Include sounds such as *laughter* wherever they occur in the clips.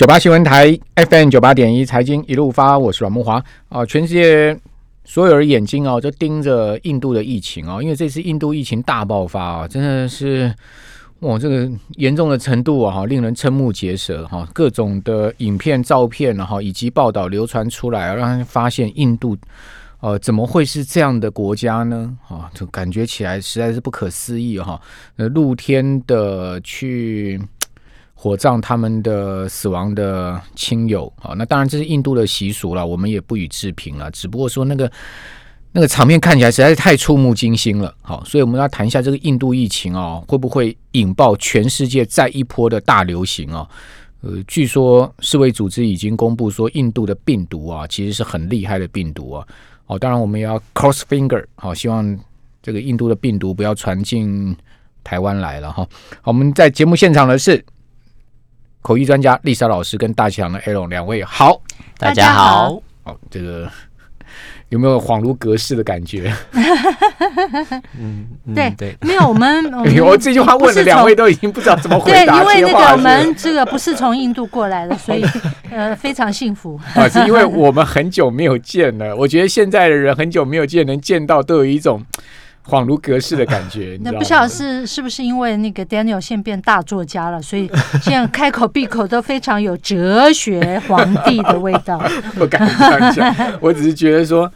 九八新闻台 FM 九八点一财经一路发，我是阮木华啊！全世界所有人眼睛哦，都盯着印度的疫情哦，因为这次印度疫情大爆发啊，真的是哇，这个严重的程度啊，哈令人瞠目结舌哈！各种的影片、照片然后，以及报道流传出来，让人发现印度呃怎么会是这样的国家呢？啊，就感觉起来实在是不可思议哈！呃，露天的去。火葬他们的死亡的亲友啊，那当然这是印度的习俗了，我们也不予置评了。只不过说那个那个场面看起来实在是太触目惊心了，好，所以我们要谈一下这个印度疫情啊，会不会引爆全世界再一波的大流行啊？呃，据说世卫组织已经公布说，印度的病毒啊，其实是很厉害的病毒啊。哦，当然我们也要 cross finger，好，希望这个印度的病毒不要传进台湾来了哈。好，我们在节目现场的是。口译专家丽莎老师跟大强的 L 两位好，大家好。好，这个 *laughs* 有没有恍如隔世的感觉？*laughs* 嗯，*laughs* 对对，没有我们。我这句话问了两位都已经不知道怎么回答。对，因为那个我们这个不是从印度过来的，所以呃非常幸福。啊，是因为我们很久没有见了。我觉得现在的人很久没有见，能见到都有一种。恍如隔世的感觉，*laughs* 那不晓得是是不是因为那个 Daniel 现变大作家了，所以现在开口闭口都非常有哲学皇帝的味道。*laughs* 不敢这样讲，*laughs* 我只是觉得说，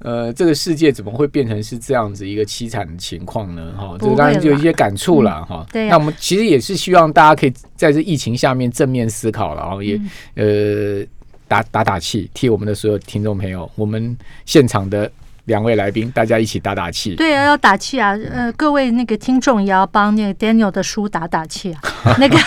呃，这个世界怎么会变成是这样子一个凄惨的情况呢？哈，这当然就有一些感触了哈。对，那我们其实也是希望大家可以在这疫情下面正面思考了，然后也呃打打打气，替我们的所有听众朋友，我们现场的。两位来宾，大家一起打打气。对啊，要打气啊！呃，各位那个听众也要帮那个 Daniel 的书打打气啊。*laughs* 那个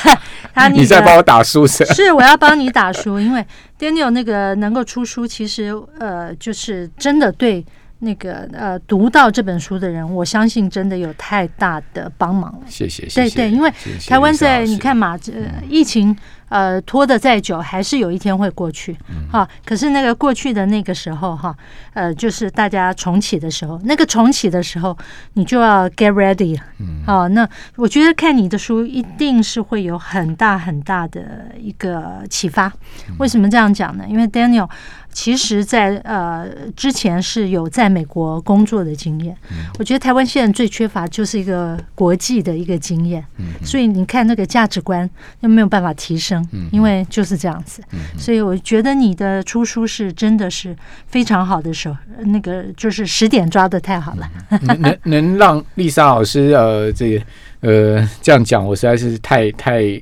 他，你在帮我打书是？是，我要帮你打书，因为 Daniel 那个能够出书，其实呃，就是真的对那个呃读到这本书的人，我相信真的有太大的帮忙了。谢谢，谢谢。对对，因为台湾在你看嘛，这疫情。呃，拖得再久，还是有一天会过去，哈。可是那个过去的那个时候，哈，呃，就是大家重启的时候，那个重启的时候，你就要 get ready 了，好。那我觉得看你的书，一定是会有很大很大的一个启发。为什么这样讲呢？因为 Daniel。其实，在呃之前是有在美国工作的经验。我觉得台湾现在最缺乏就是一个国际的一个经验。所以你看那个价值观又没有办法提升，因为就是这样子。所以我觉得你的出书是真的是非常好的时候，那个就是时点抓的太好了。能能让丽莎老师呃这个呃这样讲，我实在是太太。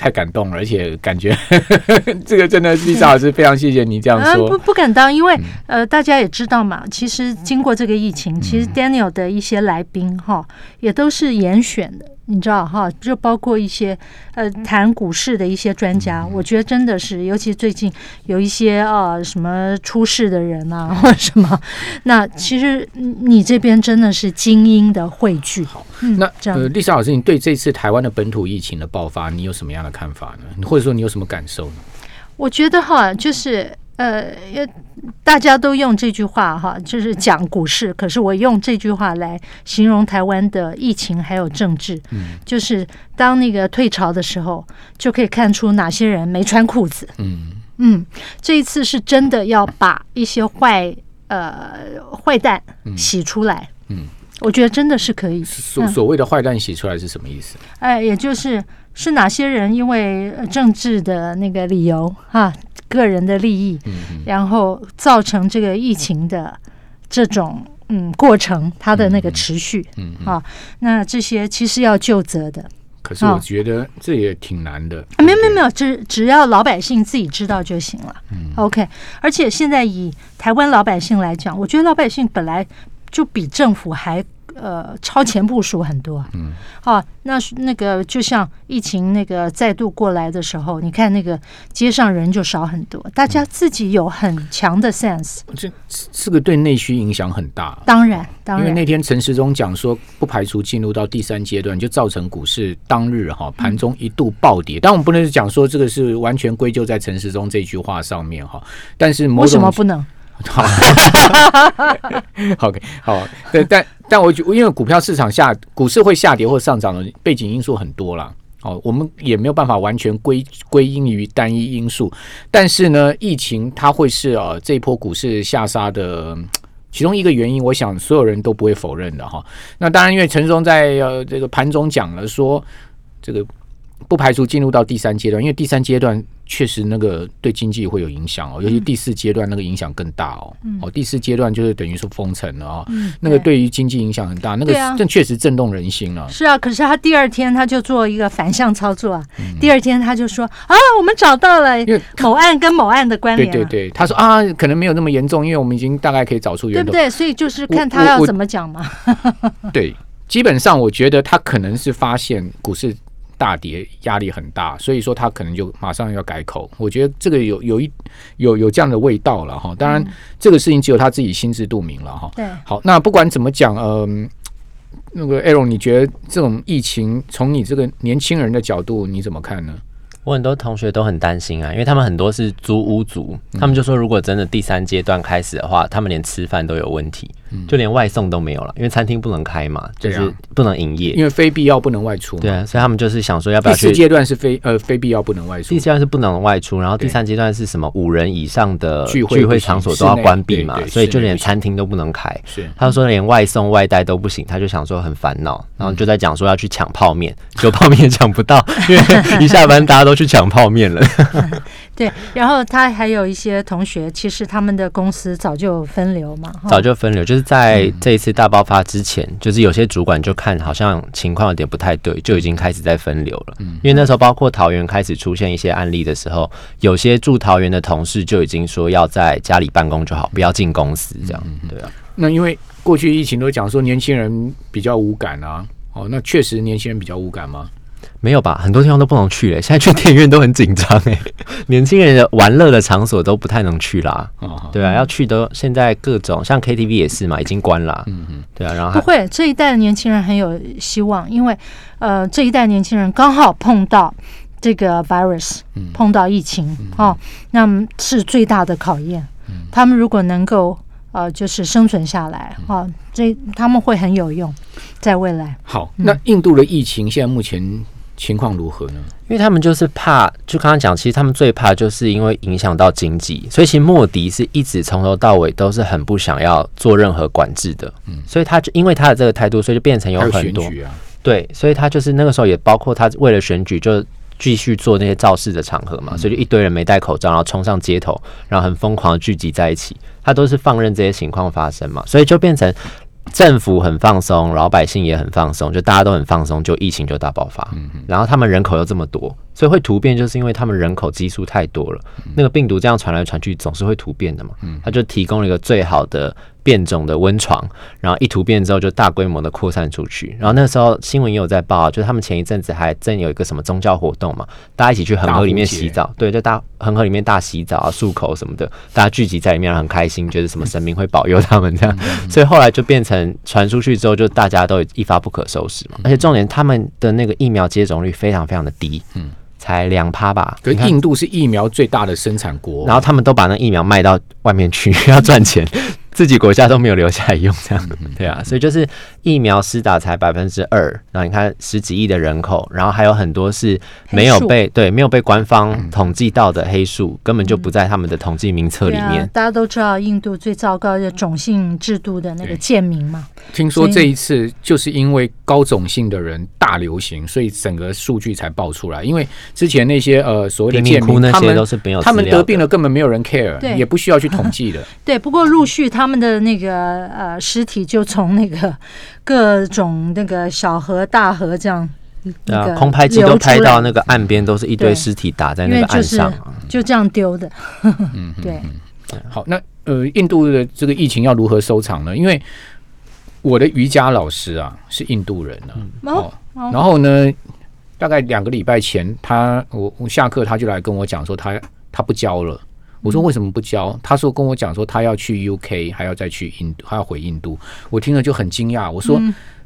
太感动了，而且感觉 *laughs* 这个真的，丽莎老师非常谢谢你这样说。不不敢当，因为呃，大家也知道嘛，其实经过这个疫情，其实 Daniel 的一些来宾哈，也都是严选的。你知道哈，就包括一些呃谈股市的一些专家，我觉得真的是，尤其最近有一些啊什么出事的人啊 *laughs* 或者什么，那其实你这边真的是精英的汇聚。好，那呃，丽莎老师，你对这次台湾的本土疫情的爆发，你有什么样的看法呢？或者说你有什么感受呢？我觉得哈，就是。呃，大家都用这句话哈，就是讲股市。可是我用这句话来形容台湾的疫情还有政治，嗯，就是当那个退潮的时候，就可以看出哪些人没穿裤子。嗯嗯，这一次是真的要把一些坏呃坏蛋洗出来。嗯，我觉得真的是可以。所所谓的坏蛋写出来是什么意思？哎，也就是是哪些人因为政治的那个理由哈。个人的利益，嗯然后造成这个疫情的这种嗯过程，它的那个持续，嗯啊，那这些其实要就责的。可是我觉得这也挺难的。没有没有没有，只只要老百姓自己知道就行了。嗯，OK。而且现在以台湾老百姓来讲，我觉得老百姓本来就比政府还。呃，超前部署很多，嗯，好，那那个就像疫情那个再度过来的时候，你看那个街上人就少很多，大家自己有很强的 sense，这这个对内需影响很大，当然，当然，因为那天陈时中讲说，不排除进入到第三阶段，就造成股市当日哈盘中一度暴跌，但我们不能讲说这个是完全归咎在陈时中这句话上面哈，但是为什么不能？*laughs* 好，OK，好，对，但但我觉，因为股票市场下，股市会下跌或上涨的背景因素很多啦。哦，我们也没有办法完全归归因于单一因素，但是呢，疫情它会是呃这一波股市下杀的其中一个原因，我想所有人都不会否认的哈。那当然，因为陈松在呃这个盘中讲了说，这个不排除进入到第三阶段，因为第三阶段。确实，那个对经济会有影响哦，尤其第四阶段那个影响更大哦。哦，第四阶段就是等于说封城了啊，那个对于经济影响很大，那个这确实震动人心了。是啊，可是他第二天他就做一个反向操作啊，第二天他就说啊，我们找到了某案跟某案的关联。对对对，他说啊，可能没有那么严重，因为我们已经大概可以找出源头。对不对？所以就是看他要怎么讲嘛。*laughs* 对，基本上我觉得他可能是发现股市。大跌压力很大，所以说他可能就马上要改口。我觉得这个有有一有有这样的味道了哈。当然，这个事情只有他自己心知肚明了哈。对，好，那不管怎么讲，嗯，那个艾荣，你觉得这种疫情从你这个年轻人的角度你怎么看呢？我很多同学都很担心啊，因为他们很多是租屋族，他们就说如果真的第三阶段开始的话，他们连吃饭都有问题。就连外送都没有了，因为餐厅不能开嘛，就是不能营业，因为非必要不能外出。对啊，所以他们就是想说，要不要？第四阶段是非呃非必要不能外出，第四阶段是不能外出，然后第三阶段是什么？五人以上的聚会场所都要关闭嘛，所以就连餐厅都不能开。是，他说连外送外带都不行，他就想说很烦恼，然后就在讲说要去抢泡面，就泡面抢不到，因为一下班大家都去抢泡面了。*laughs* 对，然后他还有一些同学，其实他们的公司早就分流嘛，早就分流，就是在这一次大爆发之前，就是有些主管就看好像情况有点不太对，就已经开始在分流了。嗯，因为那时候包括桃园开始出现一些案例的时候，有些住桃园的同事就已经说要在家里办公就好，不要进公司这样。对啊，那因为过去疫情都讲说年轻人比较无感啊，哦，那确实年轻人比较无感吗？没有吧，很多地方都不能去嘞。现在去电影院都很紧张哎，*laughs* 年轻人的玩乐的场所都不太能去啦。对啊，要去都现在各种像 KTV 也是嘛，已经关了。嗯嗯，对啊，然后不会，这一代的年轻人很有希望，因为呃，这一代年轻人刚好碰到这个 virus，碰到疫情哦，那么是最大的考验。他们如果能够呃，就是生存下来啊，这他们会很有用，在未来。好，那印度的疫情现在目前。情况如何呢？因为他们就是怕，就刚刚讲，其实他们最怕就是因为影响到经济，所以其实莫迪是一直从头到尾都是很不想要做任何管制的。嗯，所以他就因为他的这个态度，所以就变成有很多对，所以他就是那个时候也包括他为了选举就继续做那些造势的场合嘛，所以就一堆人没戴口罩，然后冲上街头，然后很疯狂的聚集在一起，他都是放任这些情况发生嘛，所以就变成。政府很放松，老百姓也很放松，就大家都很放松，就疫情就大爆发。然后他们人口又这么多，所以会突变，就是因为他们人口基数太多了，那个病毒这样传来传去，总是会突变的嘛。他就提供了一个最好的。变种的温床，然后一突变之后就大规模的扩散出去。然后那时候新闻也有在报，就是他们前一阵子还正有一个什么宗教活动嘛，大家一起去恒河里面洗澡，对，就大恒河里面大洗澡啊、漱口什么的，大家聚集在里面很开心，觉得什么神明会保佑他们这样。所以后来就变成传出去之后，就大家都一发不可收拾嘛。而且重点，他们的那个疫苗接种率非常非常的低，嗯，才两趴吧。可印度是疫苗最大的生产国，然后他们都把那疫苗卖到外面去，*laughs* 要赚钱。自己国家都没有留下来用，这样对啊，所以就是疫苗施打才百分之二，然后你看十几亿的人口，然后还有很多是没有被对没有被官方统计到的黑数，根本就不在他们的统计名册里面。大家都知道印度最糟糕的种姓制度的那个贱民嘛，听说这一次就是因为高种姓的人大流行，所以整个数据才爆出来。因为之前那些呃所谓的贱民，他们都是没有，他们得病了根本没有人 care，也不需要去统计的。*laughs* 对，不过陆续他。他们的那个呃尸体就从那个各种那个小河、大河这样，啊，空拍机都拍到那个岸边，都是一堆尸体打在那个岸上，就这样丢的。嗯，对。好，那呃，印度的这个疫情要如何收场呢？因为我的瑜伽老师啊是印度人呢，哦，然后呢，大概两个礼拜前，他我我下课他就来跟我讲说，他他不教了。我说为什么不教？他说跟我讲说他要去 UK，还要再去印度，还要回印度。我听了就很惊讶。我说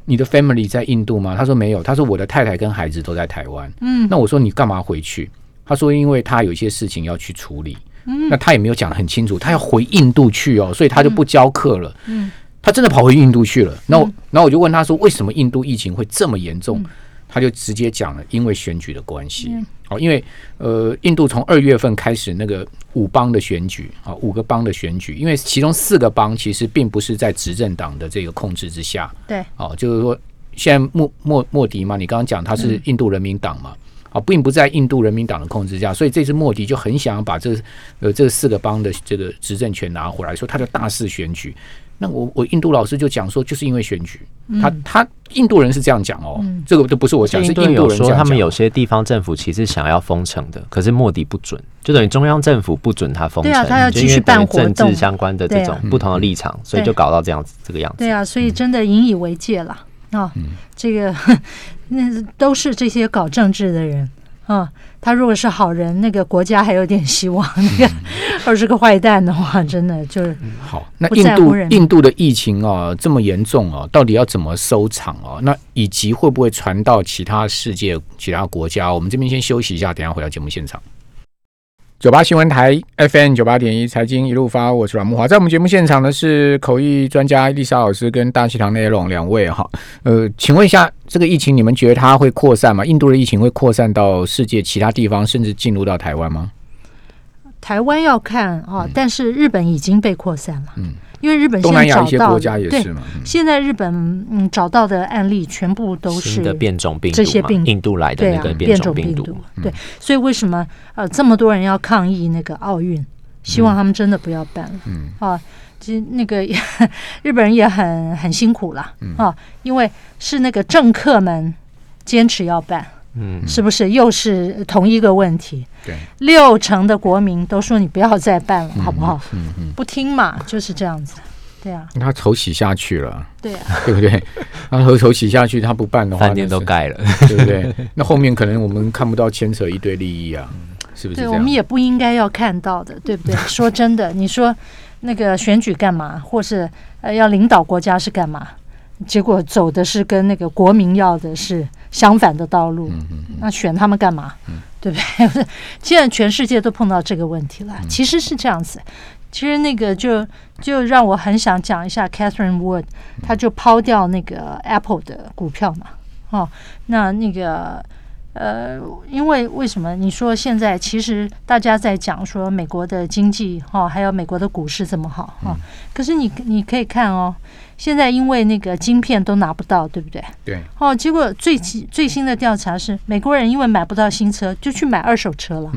你的 family 在印度吗？他说没有。他说我的太太跟孩子都在台湾。嗯，那我说你干嘛回去？他说因为他有一些事情要去处理。嗯，那他也没有讲的很清楚，他要回印度去哦，所以他就不教课了。嗯，他真的跑回印度去了。那我，然后我就问他说为什么印度疫情会这么严重？他就直接讲了，因为选举的关系，哦，因为呃，印度从二月份开始那个五邦的选举啊，五个邦的选举，因为其中四个邦其实并不是在执政党的这个控制之下，对，哦，就是说现在莫莫莫迪嘛，你刚刚讲他是印度人民党嘛，啊，并不在印度人民党的控制下，所以这次莫迪就很想要把这呃这四个邦的这个执政权拿回来，说他就大肆选举。那我我印度老师就讲说，就是因为选举，他他印度人是这样讲哦，这个都不是我讲，是印度人说他们有些地方政府其实想要封城的，可是莫迪不准，就等于中央政府不准他封城，对啊，他要继续办活动，政治相关的这种不同的立场，所以就搞到这样子这个样子。对啊，所以真的引以为戒了啊，这个 *laughs* 那都是这些搞政治的人。啊，他如果是好人，那个国家还有点希望；那个 *laughs* 二是个坏蛋的话，真的就是好。那印度印度的疫情啊这么严重啊，到底要怎么收场啊？那以及会不会传到其他世界、其他国家？我们这边先休息一下，等下回到节目现场。九八新闻台 FM 九八点一财经一路发，我是阮木华，在我们节目现场的是口译专家丽莎老师跟大西堂内龙两位哈。呃，请问一下，这个疫情你们觉得它会扩散吗？印度的疫情会扩散到世界其他地方，甚至进入到台湾吗？台湾要看啊，但是日本已经被扩散了。嗯。因为日本东南亚一些国家也是嘛，现在日本嗯找到的案例全部都是的变种病毒，这些病印度来的那个变种病毒，对，所以为什么呃这么多人要抗议那个奥运？希望他们真的不要办了。嗯。啊，其实那个 *laughs* 日本人也很很辛苦了啊，因为是那个政客们坚持要办。嗯，是不是又是同一个问题？对，六成的国民都说你不要再办了，好不好？嗯嗯，不听嘛，就是这样子。对啊，他筹洗下去了，对啊，*laughs* 对不对？他筹筹洗下去，他不办的话，饭店都盖了，对不对？那后面可能我们看不到牵扯一堆利益啊，是不是？对，我们也不应该要看到的，对不对？*laughs* 说真的，你说那个选举干嘛，或是呃要领导国家是干嘛？结果走的是跟那个国民要的是相反的道路，那选他们干嘛？对不对？*laughs* 现在全世界都碰到这个问题了。其实是这样子，其实那个就就让我很想讲一下 Catherine Wood，他就抛掉那个 Apple 的股票嘛。哦，那那个。呃，因为为什么你说现在其实大家在讲说美国的经济哈，还有美国的股市这么好哈，可是你你可以看哦，现在因为那个晶片都拿不到，对不对？对。哦，结果最最新的调查是，美国人因为买不到新车，就去买二手车了。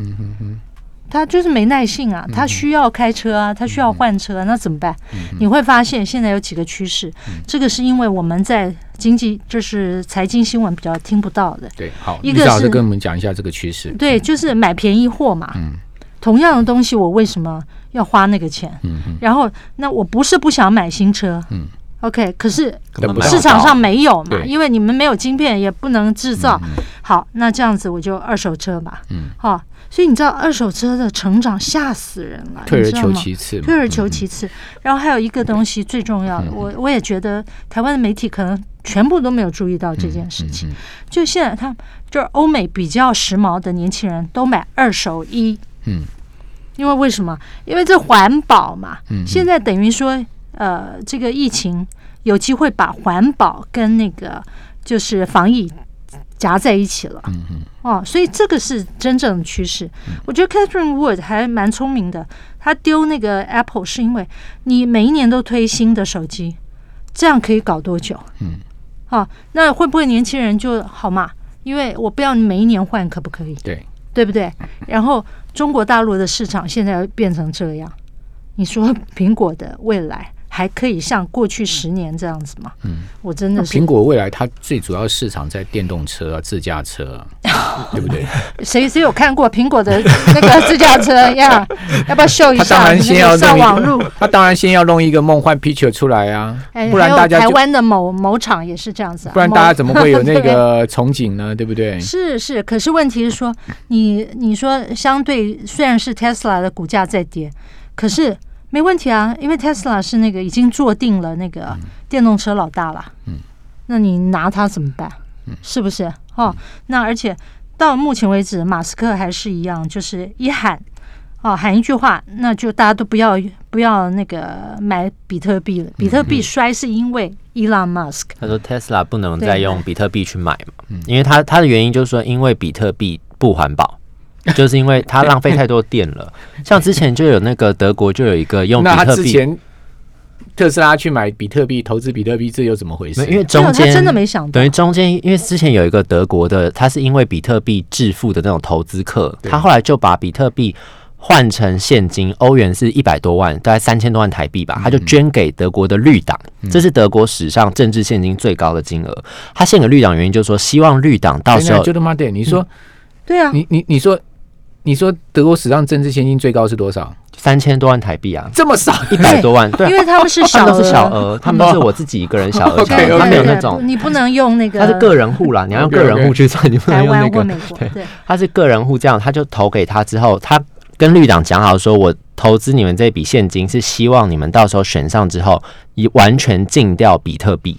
他就是没耐性啊，他需要开车啊，他需要换车，那怎么办？你会发现现在有几个趋势，这个是因为我们在经济就是财经新闻比较听不到的。对，好，一个是跟我们讲一下这个趋势。对，就是买便宜货嘛。嗯。同样的东西，我为什么要花那个钱？嗯然后，那我不是不想买新车。嗯。OK，可是市场上没有嘛，因为你们没有晶片，也不能制造。好，那这样子我就二手车吧。嗯。好。所以你知道二手车的成长吓死人了，退而求其次，退而求其次。然后还有一个东西最重要的，我我也觉得台湾的媒体可能全部都没有注意到这件事情。就现在，他就是欧美比较时髦的年轻人都买二手衣，嗯，因为为什么？因为这环保嘛。嗯，现在等于说，呃，这个疫情有机会把环保跟那个就是防疫。夹在一起了，嗯嗯，哦，所以这个是真正的趋势。我觉得 Catherine Wood 还蛮聪明的，他丢那个 Apple 是因为你每一年都推新的手机，这样可以搞多久？嗯，好，那会不会年轻人就好嘛？因为我不要你每一年换，可不可以？对，对不对？然后中国大陆的市场现在变成这样，你说苹果的未来？还可以像过去十年这样子吗？嗯，我真的是。苹果未来它最主要市场在电动车啊、自驾车，*laughs* 对不对？谁谁有看过苹果的那个自驾车呀？*laughs* 要不要秀一下？当然先要上网路，*laughs* 他当然先要弄一个梦幻 picture 出来啊，不然大家台湾的某某厂也是这样子啊，不然大家怎么会有那个憧憬呢？对不对？是是，可是问题是说，你你说相对虽然是 Tesla 的股价在跌，可是。没问题啊，因为 Tesla 是那个已经坐定了那个电动车老大了。嗯，那你拿它怎么办？嗯，是不是？哦，那而且到目前为止，马斯克还是一样，就是一喊，哦，喊一句话，那就大家都不要不要那个买比特币了。比特币衰是因为 Elon Musk。他说 Tesla 不能再用比特币去买嘛，因为他他的原因就是说，因为比特币不环保，就是因为它浪费太多电了。像之前就有那个德国就有一个用比特币。特斯拉去买比特币，投资比特币，这又怎么回事？因为中间真的没想到，等于中间，因为之前有一个德国的，他是因为比特币致富的那种投资客，他后来就把比特币换成现金，欧元是一百多万，大概三千多万台币吧，他就捐给德国的绿党，这是德国史上政治现金最高的金额。他献给绿党原因就是说，希望绿党到时候就他妈的，你说对啊，你你你说你说德国史上政治现金最高是多少？三千多万台币啊，这么少，一百多万，对，因为他们是小额，小额，他们都是我自己一个人小额，*laughs* 他没有那种，你不能用那个，他是个人户啦，你要用个人户去算，你不能用那个，对，他是个人户，这样他就投给他之后，他跟绿党讲好说，我投资你们这笔现金是希望你们到时候选上之后，以完全禁掉比特币，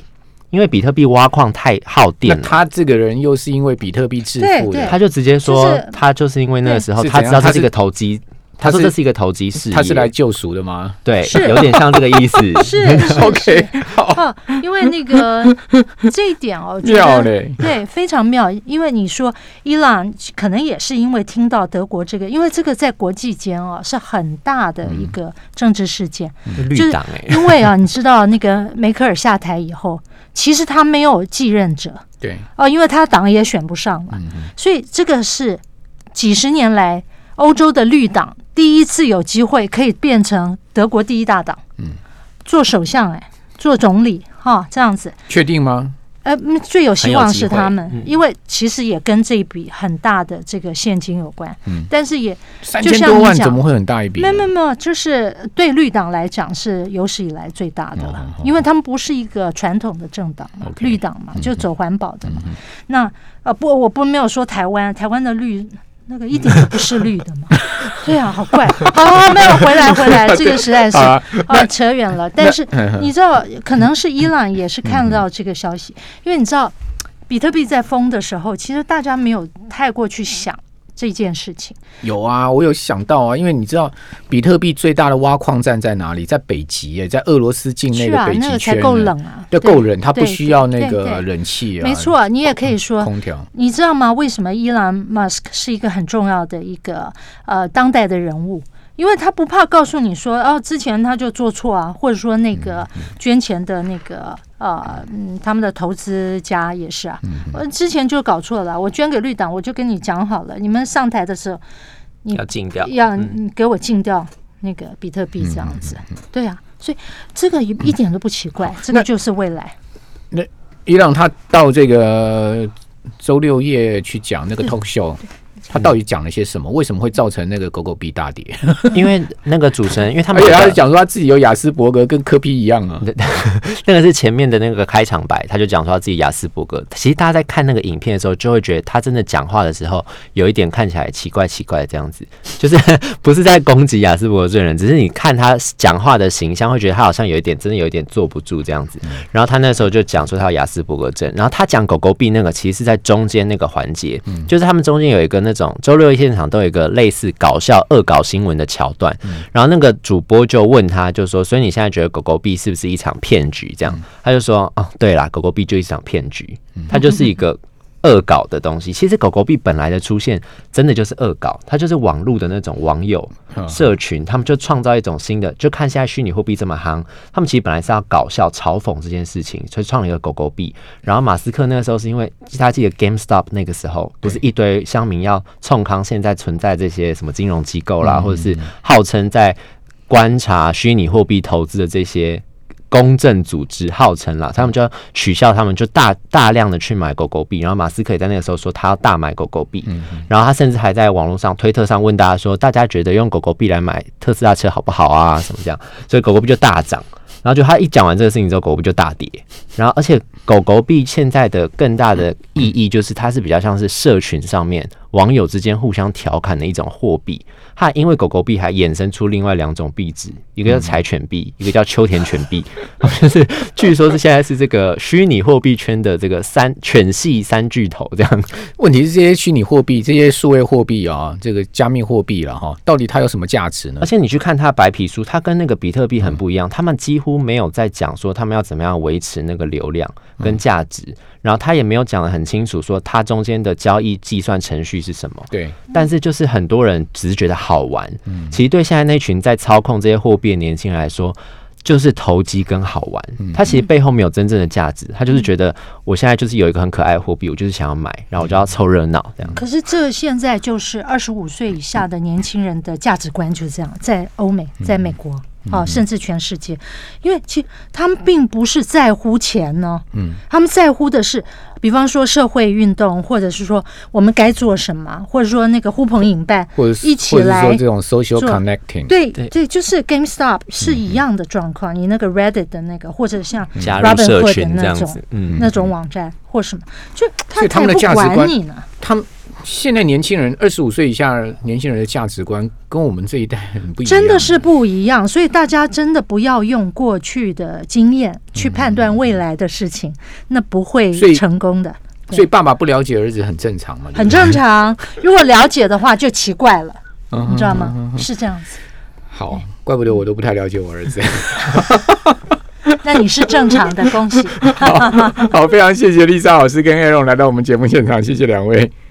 因为比特币挖矿太耗电。他这个人又是因为比特币致富的，他就直接说，他就是因为那个时候他知道这是一个投机。他说这是一个投机事业，他是来救赎的吗？对，有点像这个意思。*laughs* 是 *laughs* OK，好，因为那个 *laughs* 这一点哦，妙嘞，对，非常妙。因为你说伊朗可能也是因为听到德国这个，因为这个在国际间哦是很大的一个政治事件。绿党哎，因为啊，你知道那个梅克尔下台以后，其实他没有继任者，对。哦，因为他党也选不上了，所以这个是几十年来欧洲的绿党。第一次有机会可以变成德国第一大党，嗯，做首相哎，做总理哈，这样子，确定吗？呃，最有希望是他们，因为其实也跟这一笔很大的这个现金有关，嗯，但是也三千多万怎么会很大一笔？没有没有，就是对绿党来讲是有史以来最大的了，因为他们不是一个传统的政党嘛，绿党嘛，就走环保的嘛。那呃不，我不没有说台湾，台湾的绿。那个一点都不是绿的嘛？*laughs* 对啊，好怪。*laughs* 好，没有回来，回来，这个实在是啊，扯远了。但是你知道，可能是伊朗也是看到这个消息，因为你知道，比特币在疯的时候，其实大家没有太过去想。这件事情有啊，我有想到啊，因为你知道比特币最大的挖矿站在哪里？在北极耶，在俄罗斯境内的北极圈，才够冷啊，要够冷，它不需要那个冷气啊。没错，你也可以说空调。你知道吗？为什么伊朗马斯克是一个很重要的一个呃当代的人物？因为他不怕告诉你说，哦，之前他就做错啊，或者说那个捐钱的那个呃，嗯，他们的投资家也是啊，我之前就搞错了，我捐给绿党，我就跟你讲好了，你们上台的时候，你要禁掉，要给我禁掉那个比特币这样子，对啊，所以这个一一点都不奇怪，这个就是未来。那伊朗他到这个周六夜去讲那个 talk show。他到底讲了些什么？为什么会造成那个狗狗币大跌？*laughs* 因为那个主持人，因为他们而且他讲说他自己有雅斯伯格，跟科比一样啊。*laughs* 那个是前面的那个开场白，他就讲说他自己雅斯伯格。其实大家在看那个影片的时候，就会觉得他真的讲话的时候有一点看起来奇怪奇怪的这样子，*laughs* 就是不是在攻击雅斯伯格这人，只是你看他讲话的形象，会觉得他好像有一点真的有一点坐不住这样子。然后他那时候就讲说他有雅斯伯格症，然后他讲狗狗币那个，其实是在中间那个环节，就是他们中间有一个那。种周六现场都有一个类似搞笑恶搞新闻的桥段，然后那个主播就问他，就说：“所以你现在觉得狗狗币是不是一场骗局？”这样，他就说：“哦，对啦，狗狗币就一场骗局，它就是一个。”恶搞的东西，其实狗狗币本来的出现，真的就是恶搞，它就是网络的那种网友社群，他们就创造一种新的，就看现在虚拟货币这么夯，他们其实本来是要搞笑嘲讽这件事情，所以创了一个狗狗币。然后马斯克那个时候是因为他记得 GameStop 那个时候，不是一堆乡民要冲康现在存在这些什么金融机构啦，或者是号称在观察虚拟货币投资的这些。公正组织号称啦，他们就要取笑他们，就大大量的去买狗狗币。然后马斯克也在那个时候说他要大买狗狗币，然后他甚至还在网络上推特上问大家说，大家觉得用狗狗币来买特斯拉车好不好啊？什么这样？所以狗狗币就大涨。然后就他一讲完这个事情之后，狗狗币就大跌。然后而且狗狗币现在的更大的意义就是它是比较像是社群上面网友之间互相调侃的一种货币。它因为狗狗币还衍生出另外两种币值，一个叫柴犬币，一个叫秋田犬币，就是据说是现在是这个虚拟货币圈的这个三犬系三巨头这样。问题是这些虚拟货币、这些数位货币啊，这个加密货币了哈，到底它有什么价值呢？而且你去看它白皮书，它跟那个比特币很不一样，他们几乎没有在讲说他们要怎么样维持那个流量跟价值。然后他也没有讲的很清楚，说它中间的交易计算程序是什么。对，但是就是很多人只是觉得好玩。嗯，其实对现在那群在操控这些货币的年轻人来说，就是投机跟好玩。嗯，他其实背后没有真正的价值，他就是觉得我现在就是有一个很可爱的货币，我就是想要买，然后我就要凑热闹这样。可是这现在就是二十五岁以下的年轻人的价值观就是这样，在欧美，在美国。啊，甚至全世界，因为其他们并不是在乎钱呢，嗯，他们在乎的是，比方说社会运动，或者是说我们该做什么，或者说那个呼朋引伴，或者一起来这种 social connecting，对对，就是 GameStop 是一样的状况。你那个 Reddit 的那个，或者像 Robinhood 的那种，嗯，那种网站或什么，就他才不管你呢，他们。现在年轻人二十五岁以下年轻人的价值观跟我们这一代很不一样，真的是不一样。所以大家真的不要用过去的经验去判断未来的事情，那不会成功的。所以爸爸不了解儿子很正常嘛？很正常。如果了解的话，就奇怪了，你知道吗？是这样子。好，怪不得我都不太了解我儿子。*laughs* 那你是正常的，恭喜。*laughs* 好，非常谢谢丽莎老师跟艾荣来到我们节目现场，谢谢两位。